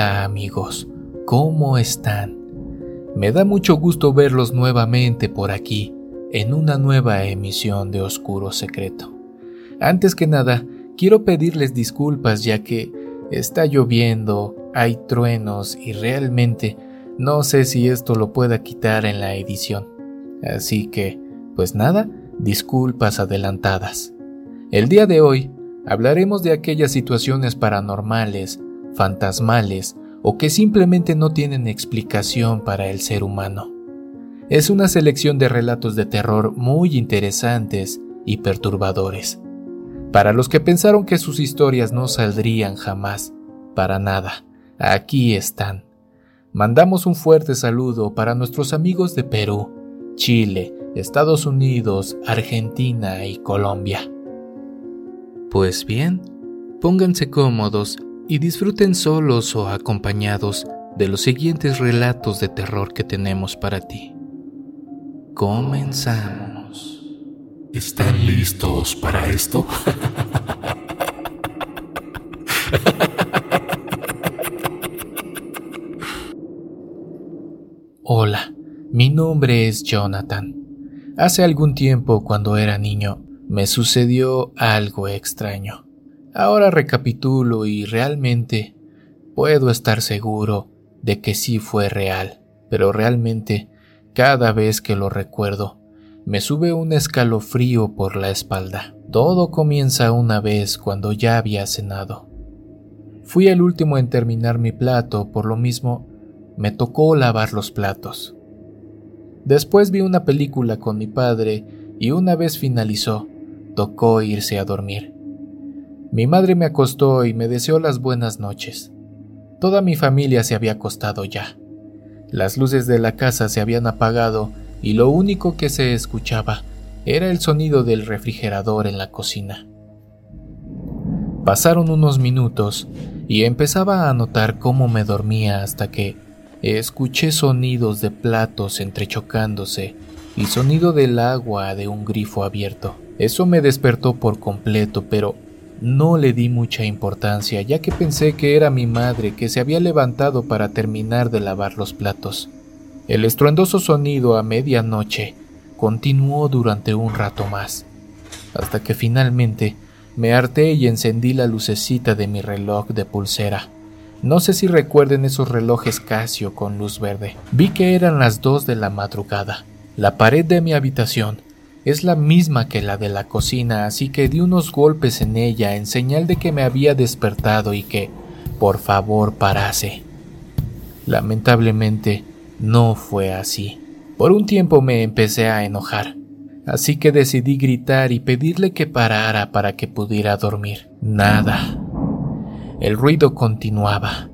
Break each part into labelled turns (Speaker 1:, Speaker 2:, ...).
Speaker 1: Hola amigos, ¿cómo están? Me da mucho gusto verlos nuevamente por aquí, en una nueva emisión de Oscuro Secreto. Antes que nada, quiero pedirles disculpas ya que está lloviendo, hay truenos y realmente no sé si esto lo pueda quitar en la edición. Así que, pues nada, disculpas adelantadas. El día de hoy hablaremos de aquellas situaciones paranormales, fantasmales o que simplemente no tienen explicación para el ser humano. Es una selección de relatos de terror muy interesantes y perturbadores. Para los que pensaron que sus historias no saldrían jamás, para nada, aquí están. Mandamos un fuerte saludo para nuestros amigos de Perú, Chile, Estados Unidos, Argentina y Colombia. Pues bien, pónganse cómodos y disfruten solos o acompañados de los siguientes relatos de terror que tenemos para ti. Comenzamos.
Speaker 2: ¿Están listos para esto?
Speaker 1: Hola, mi nombre es Jonathan. Hace algún tiempo, cuando era niño, me sucedió algo extraño. Ahora recapitulo y realmente puedo estar seguro de que sí fue real, pero realmente cada vez que lo recuerdo me sube un escalofrío por la espalda. Todo comienza una vez cuando ya había cenado. Fui el último en terminar mi plato, por lo mismo me tocó lavar los platos. Después vi una película con mi padre y una vez finalizó, tocó irse a dormir. Mi madre me acostó y me deseó las buenas noches. Toda mi familia se había acostado ya. Las luces de la casa se habían apagado y lo único que se escuchaba era el sonido del refrigerador en la cocina. Pasaron unos minutos y empezaba a notar cómo me dormía hasta que escuché sonidos de platos entrechocándose y sonido del agua de un grifo abierto. Eso me despertó por completo, pero no le di mucha importancia, ya que pensé que era mi madre que se había levantado para terminar de lavar los platos. El estruendoso sonido a medianoche continuó durante un rato más, hasta que finalmente me harté y encendí la lucecita de mi reloj de pulsera. No sé si recuerden esos relojes Casio con luz verde. Vi que eran las dos de la madrugada. La pared de mi habitación es la misma que la de la cocina, así que di unos golpes en ella en señal de que me había despertado y que, por favor, parase. Lamentablemente, no fue así. Por un tiempo me empecé a enojar así que decidí gritar y pedirle que parara para que pudiera dormir. Nada. El ruido continuaba.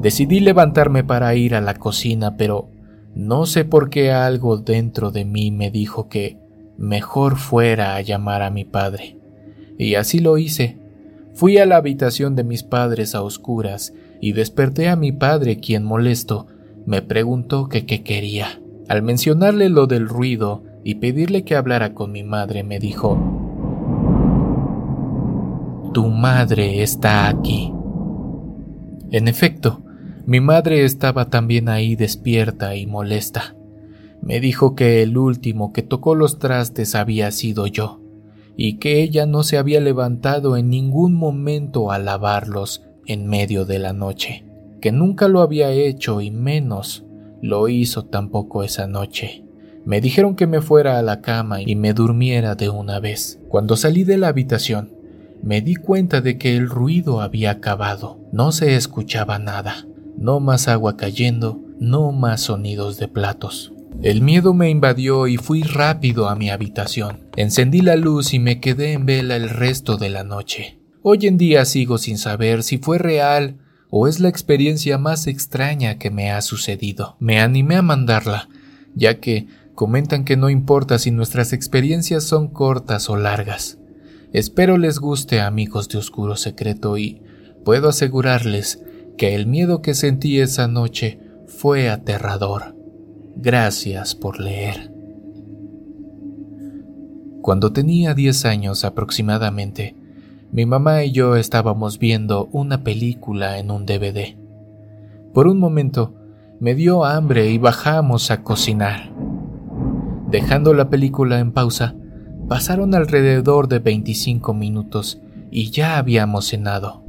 Speaker 1: Decidí levantarme para ir a la cocina, pero no sé por qué algo dentro de mí me dijo que mejor fuera a llamar a mi padre. Y así lo hice. Fui a la habitación de mis padres a oscuras y desperté a mi padre, quien molesto me preguntó que qué quería. Al mencionarle lo del ruido, y pedirle que hablara con mi madre, me dijo, Tu madre está aquí. En efecto, mi madre estaba también ahí despierta y molesta. Me dijo que el último que tocó los trastes había sido yo, y que ella no se había levantado en ningún momento a lavarlos en medio de la noche, que nunca lo había hecho y menos lo hizo tampoco esa noche. Me dijeron que me fuera a la cama y me durmiera de una vez. Cuando salí de la habitación, me di cuenta de que el ruido había acabado. No se escuchaba nada. No más agua cayendo, no más sonidos de platos. El miedo me invadió y fui rápido a mi habitación. Encendí la luz y me quedé en vela el resto de la noche. Hoy en día sigo sin saber si fue real o es la experiencia más extraña que me ha sucedido. Me animé a mandarla, ya que Comentan que no importa si nuestras experiencias son cortas o largas. Espero les guste amigos de Oscuro Secreto y puedo asegurarles que el miedo que sentí esa noche fue aterrador. Gracias por leer. Cuando tenía 10 años aproximadamente, mi mamá y yo estábamos viendo una película en un DVD. Por un momento me dio hambre y bajamos a cocinar. Dejando la película en pausa, pasaron alrededor de 25 minutos y ya habíamos cenado.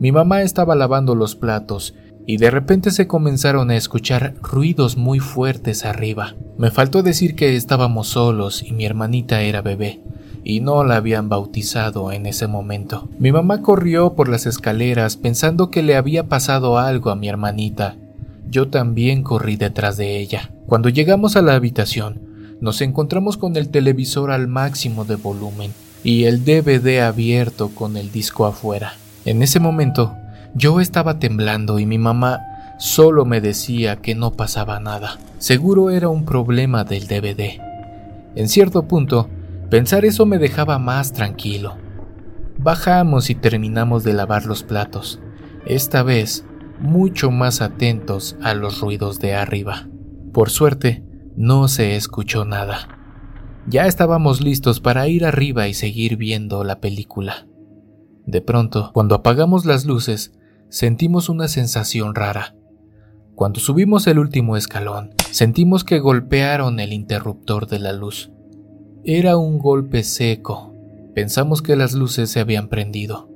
Speaker 1: Mi mamá estaba lavando los platos y de repente se comenzaron a escuchar ruidos muy fuertes arriba. Me faltó decir que estábamos solos y mi hermanita era bebé, y no la habían bautizado en ese momento. Mi mamá corrió por las escaleras pensando que le había pasado algo a mi hermanita. Yo también corrí detrás de ella. Cuando llegamos a la habitación, nos encontramos con el televisor al máximo de volumen y el DVD abierto con el disco afuera. En ese momento, yo estaba temblando y mi mamá solo me decía que no pasaba nada. Seguro era un problema del DVD. En cierto punto, pensar eso me dejaba más tranquilo. Bajamos y terminamos de lavar los platos, esta vez mucho más atentos a los ruidos de arriba. Por suerte, no se escuchó nada. Ya estábamos listos para ir arriba y seguir viendo la película. De pronto, cuando apagamos las luces, sentimos una sensación rara. Cuando subimos el último escalón, sentimos que golpearon el interruptor de la luz. Era un golpe seco. Pensamos que las luces se habían prendido.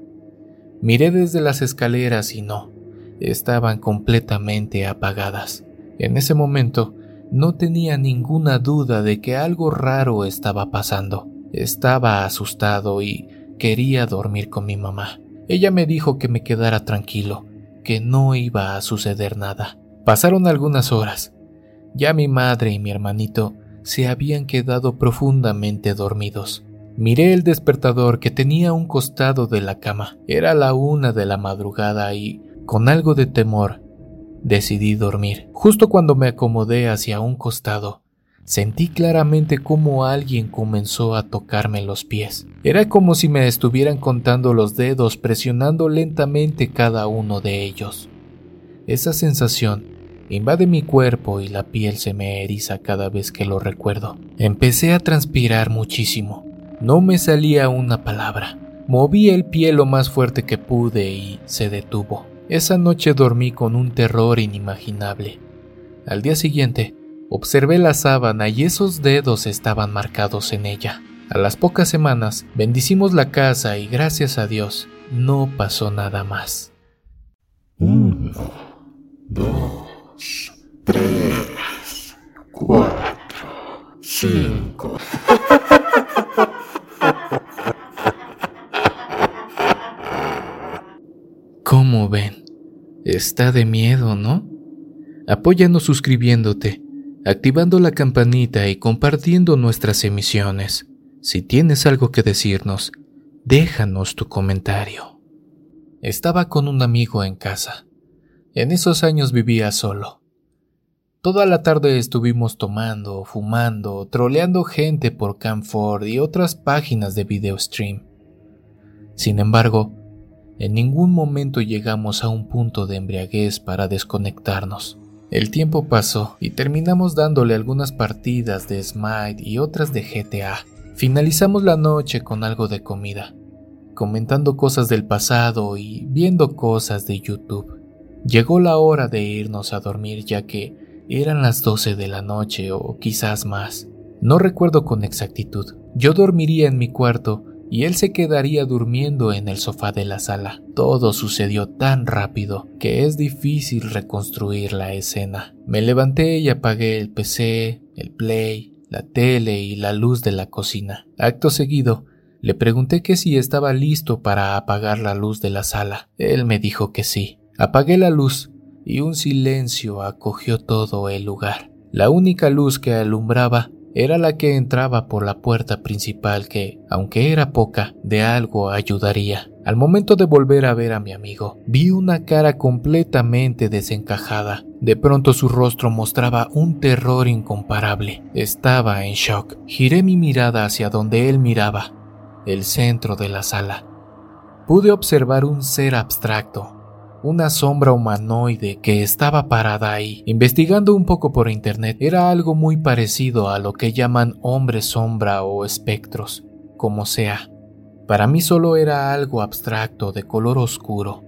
Speaker 1: Miré desde las escaleras y no, estaban completamente apagadas. En ese momento, no tenía ninguna duda de que algo raro estaba pasando. Estaba asustado y quería dormir con mi mamá. Ella me dijo que me quedara tranquilo, que no iba a suceder nada. Pasaron algunas horas. Ya mi madre y mi hermanito se habían quedado profundamente dormidos. Miré el despertador que tenía a un costado de la cama. Era la una de la madrugada y, con algo de temor, decidí dormir. Justo cuando me acomodé hacia un costado, Sentí claramente cómo alguien comenzó a tocarme los pies. Era como si me estuvieran contando los dedos presionando lentamente cada uno de ellos. Esa sensación invade mi cuerpo y la piel se me eriza cada vez que lo recuerdo. Empecé a transpirar muchísimo. No me salía una palabra. Moví el pie lo más fuerte que pude y se detuvo. Esa noche dormí con un terror inimaginable. Al día siguiente, Observé la sábana y esos dedos estaban marcados en ella. A las pocas semanas bendicimos la casa y gracias a Dios no pasó nada más.
Speaker 2: Uno, dos, tres, cuatro, cinco.
Speaker 1: ¿Cómo ven? Está de miedo, ¿no? Apóyanos suscribiéndote activando la campanita y compartiendo nuestras emisiones. Si tienes algo que decirnos, déjanos tu comentario. Estaba con un amigo en casa. En esos años vivía solo. Toda la tarde estuvimos tomando, fumando, troleando gente por Camford y otras páginas de video stream. Sin embargo, en ningún momento llegamos a un punto de embriaguez para desconectarnos. El tiempo pasó y terminamos dándole algunas partidas de Smite y otras de GTA. Finalizamos la noche con algo de comida, comentando cosas del pasado y viendo cosas de YouTube. Llegó la hora de irnos a dormir ya que eran las 12 de la noche o quizás más. No recuerdo con exactitud. Yo dormiría en mi cuarto y él se quedaría durmiendo en el sofá de la sala. Todo sucedió tan rápido que es difícil reconstruir la escena. Me levanté y apagué el PC, el play, la tele y la luz de la cocina. Acto seguido, le pregunté que si estaba listo para apagar la luz de la sala. Él me dijo que sí. Apagué la luz y un silencio acogió todo el lugar. La única luz que alumbraba era la que entraba por la puerta principal que, aunque era poca, de algo ayudaría. Al momento de volver a ver a mi amigo, vi una cara completamente desencajada. De pronto su rostro mostraba un terror incomparable. Estaba en shock. Giré mi mirada hacia donde él miraba, el centro de la sala. Pude observar un ser abstracto, una sombra humanoide que estaba parada ahí. Investigando un poco por internet, era algo muy parecido a lo que llaman hombre sombra o espectros, como sea. Para mí solo era algo abstracto de color oscuro.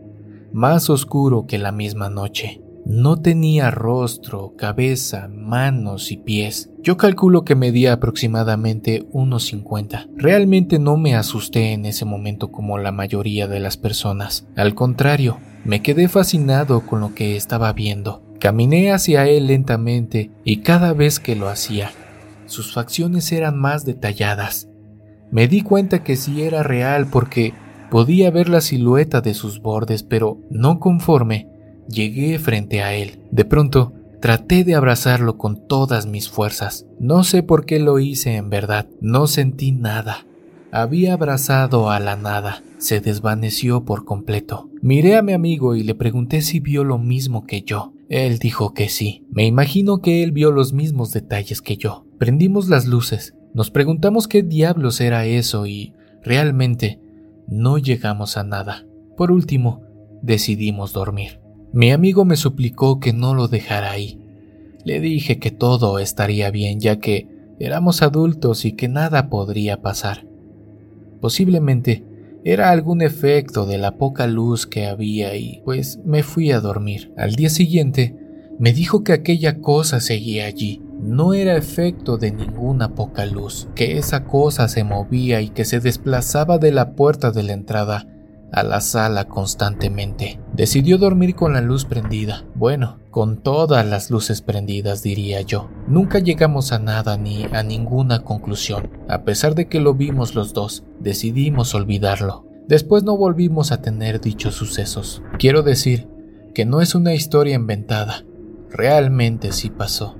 Speaker 1: más oscuro que la misma noche. No tenía rostro, cabeza, manos y pies. Yo calculo que medía aproximadamente unos 50. Realmente no me asusté en ese momento como la mayoría de las personas. Al contrario, me quedé fascinado con lo que estaba viendo. Caminé hacia él lentamente y cada vez que lo hacía, sus facciones eran más detalladas. Me di cuenta que sí era real porque podía ver la silueta de sus bordes, pero no conforme, llegué frente a él. De pronto, traté de abrazarlo con todas mis fuerzas. No sé por qué lo hice en verdad, no sentí nada. Había abrazado a la nada, se desvaneció por completo. Miré a mi amigo y le pregunté si vio lo mismo que yo. Él dijo que sí. Me imagino que él vio los mismos detalles que yo. Prendimos las luces, nos preguntamos qué diablos era eso y realmente no llegamos a nada. Por último, decidimos dormir. Mi amigo me suplicó que no lo dejara ahí. Le dije que todo estaría bien ya que éramos adultos y que nada podría pasar. Posiblemente era algún efecto de la poca luz que había y pues me fui a dormir. Al día siguiente me dijo que aquella cosa seguía allí. No era efecto de ninguna poca luz, que esa cosa se movía y que se desplazaba de la puerta de la entrada a la sala constantemente. Decidió dormir con la luz prendida. Bueno, con todas las luces prendidas, diría yo. Nunca llegamos a nada ni a ninguna conclusión. A pesar de que lo vimos los dos, decidimos olvidarlo. Después no volvimos a tener dichos sucesos. Quiero decir que no es una historia inventada. Realmente sí pasó.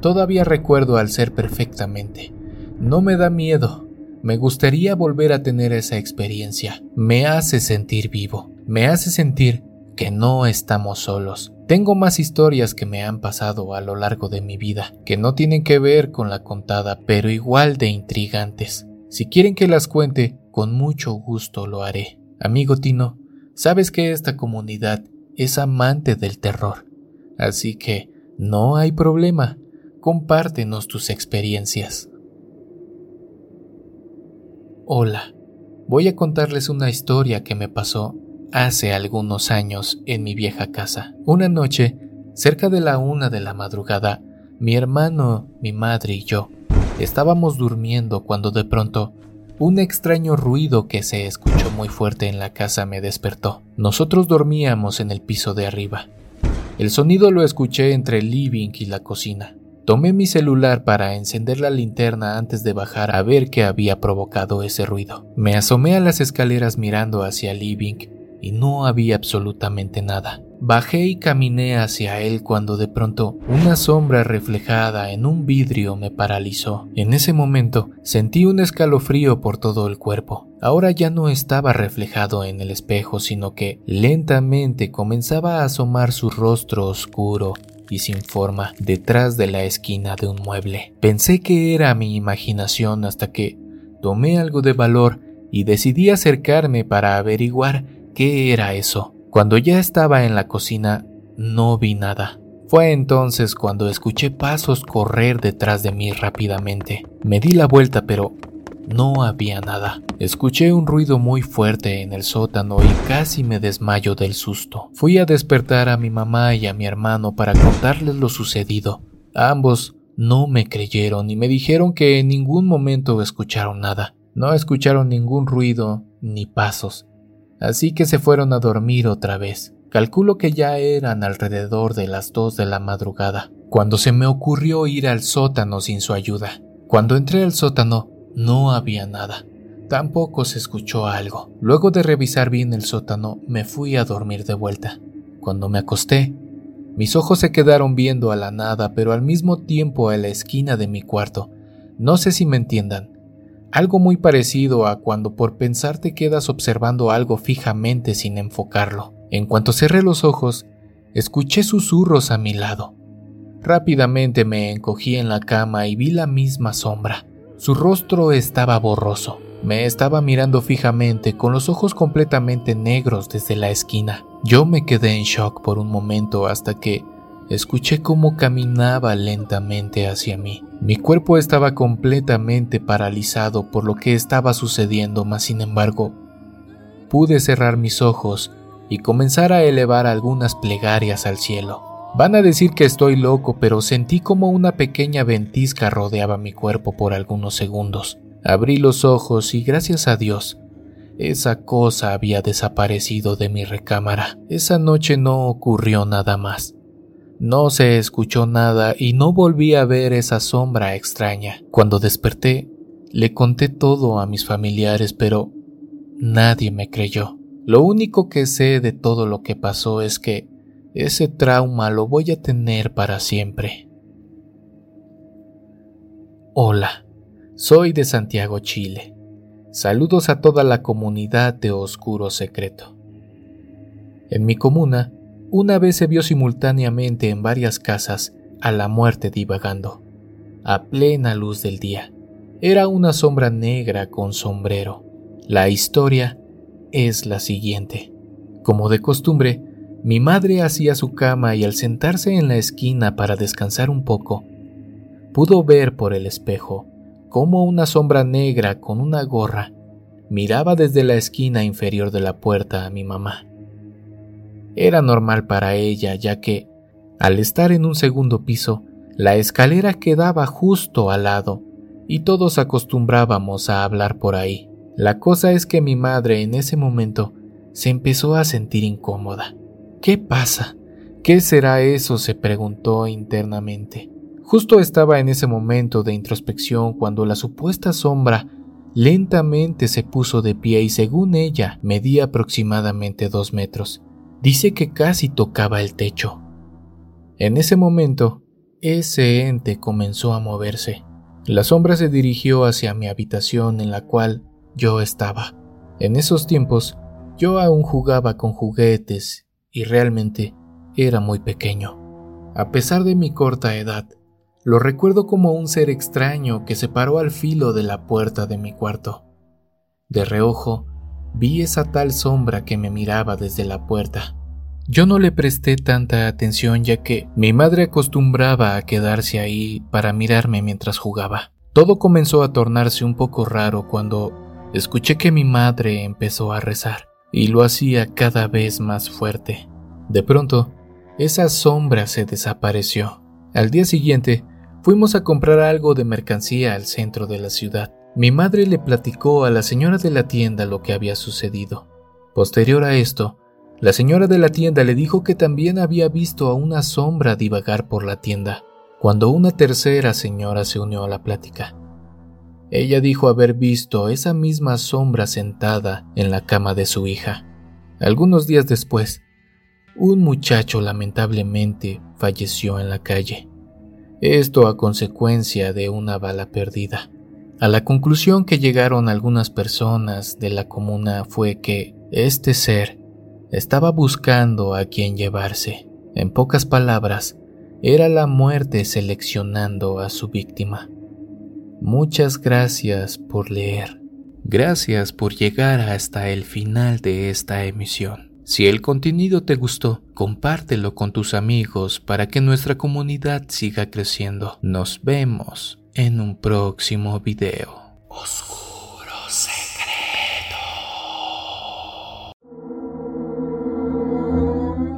Speaker 1: Todavía recuerdo al ser perfectamente. No me da miedo, me gustaría volver a tener esa experiencia. Me hace sentir vivo. Me hace sentir que no estamos solos. Tengo más historias que me han pasado a lo largo de mi vida, que no tienen que ver con la contada, pero igual de intrigantes. Si quieren que las cuente, con mucho gusto lo haré. Amigo Tino, sabes que esta comunidad es amante del terror, así que no hay problema. Compártenos tus experiencias. Hola, voy a contarles una historia que me pasó hace algunos años en mi vieja casa. Una noche, cerca de la una de la madrugada, mi hermano, mi madre y yo estábamos durmiendo cuando de pronto un extraño ruido que se escuchó muy fuerte en la casa me despertó. Nosotros dormíamos en el piso de arriba. El sonido lo escuché entre el living y la cocina. Tomé mi celular para encender la linterna antes de bajar a ver qué había provocado ese ruido. Me asomé a las escaleras mirando hacia el living y no había absolutamente nada. Bajé y caminé hacia él cuando de pronto una sombra reflejada en un vidrio me paralizó. En ese momento sentí un escalofrío por todo el cuerpo. Ahora ya no estaba reflejado en el espejo, sino que lentamente comenzaba a asomar su rostro oscuro y sin forma detrás de la esquina de un mueble. Pensé que era mi imaginación hasta que tomé algo de valor y decidí acercarme para averiguar qué era eso. Cuando ya estaba en la cocina no vi nada. Fue entonces cuando escuché pasos correr detrás de mí rápidamente. Me di la vuelta pero no había nada. Escuché un ruido muy fuerte en el sótano y casi me desmayo del susto. Fui a despertar a mi mamá y a mi hermano para contarles lo sucedido. Ambos no me creyeron y me dijeron que en ningún momento escucharon nada. No escucharon ningún ruido ni pasos. Así que se fueron a dormir otra vez. Calculo que ya eran alrededor de las dos de la madrugada, cuando se me ocurrió ir al sótano sin su ayuda. Cuando entré al sótano, no había nada. Tampoco se escuchó algo. Luego de revisar bien el sótano, me fui a dormir de vuelta. Cuando me acosté, mis ojos se quedaron viendo a la nada, pero al mismo tiempo a la esquina de mi cuarto. No sé si me entiendan. Algo muy parecido a cuando por pensar te quedas observando algo fijamente sin enfocarlo. En cuanto cerré los ojos, escuché susurros a mi lado. Rápidamente me encogí en la cama y vi la misma sombra. Su rostro estaba borroso. Me estaba mirando fijamente con los ojos completamente negros desde la esquina. Yo me quedé en shock por un momento hasta que escuché cómo caminaba lentamente hacia mí. Mi cuerpo estaba completamente paralizado por lo que estaba sucediendo, mas sin embargo, pude cerrar mis ojos y comenzar a elevar algunas plegarias al cielo. Van a decir que estoy loco, pero sentí como una pequeña ventisca rodeaba mi cuerpo por algunos segundos. Abrí los ojos y gracias a Dios, esa cosa había desaparecido de mi recámara. Esa noche no ocurrió nada más. No se escuchó nada y no volví a ver esa sombra extraña. Cuando desperté, le conté todo a mis familiares, pero nadie me creyó. Lo único que sé de todo lo que pasó es que ese trauma lo voy a tener para siempre. Hola, soy de Santiago, Chile. Saludos a toda la comunidad de Oscuro Secreto. En mi comuna, una vez se vio simultáneamente en varias casas a la muerte divagando, a plena luz del día. Era una sombra negra con sombrero. La historia es la siguiente. Como de costumbre, mi madre hacía su cama y al sentarse en la esquina para descansar un poco, pudo ver por el espejo cómo una sombra negra con una gorra miraba desde la esquina inferior de la puerta a mi mamá. Era normal para ella, ya que, al estar en un segundo piso, la escalera quedaba justo al lado, y todos acostumbrábamos a hablar por ahí. La cosa es que mi madre en ese momento se empezó a sentir incómoda. ¿Qué pasa? ¿Qué será eso? se preguntó internamente. Justo estaba en ese momento de introspección cuando la supuesta sombra lentamente se puso de pie y según ella medía aproximadamente dos metros. Dice que casi tocaba el techo. En ese momento, ese ente comenzó a moverse. La sombra se dirigió hacia mi habitación en la cual yo estaba. En esos tiempos, yo aún jugaba con juguetes y realmente era muy pequeño. A pesar de mi corta edad, lo recuerdo como un ser extraño que se paró al filo de la puerta de mi cuarto. De reojo, vi esa tal sombra que me miraba desde la puerta. Yo no le presté tanta atención ya que mi madre acostumbraba a quedarse ahí para mirarme mientras jugaba. Todo comenzó a tornarse un poco raro cuando escuché que mi madre empezó a rezar y lo hacía cada vez más fuerte. De pronto, esa sombra se desapareció. Al día siguiente, fuimos a comprar algo de mercancía al centro de la ciudad. Mi madre le platicó a la señora de la tienda lo que había sucedido. Posterior a esto, la señora de la tienda le dijo que también había visto a una sombra divagar por la tienda, cuando una tercera señora se unió a la plática. Ella dijo haber visto esa misma sombra sentada en la cama de su hija. Algunos días después, un muchacho lamentablemente falleció en la calle. Esto a consecuencia de una bala perdida. A la conclusión que llegaron algunas personas de la comuna fue que este ser estaba buscando a quien llevarse. En pocas palabras, era la muerte seleccionando a su víctima. Muchas gracias por leer. Gracias por llegar hasta el final de esta emisión. Si el contenido te gustó, compártelo con tus amigos para que nuestra comunidad siga creciendo. Nos vemos en un próximo video. Oscuro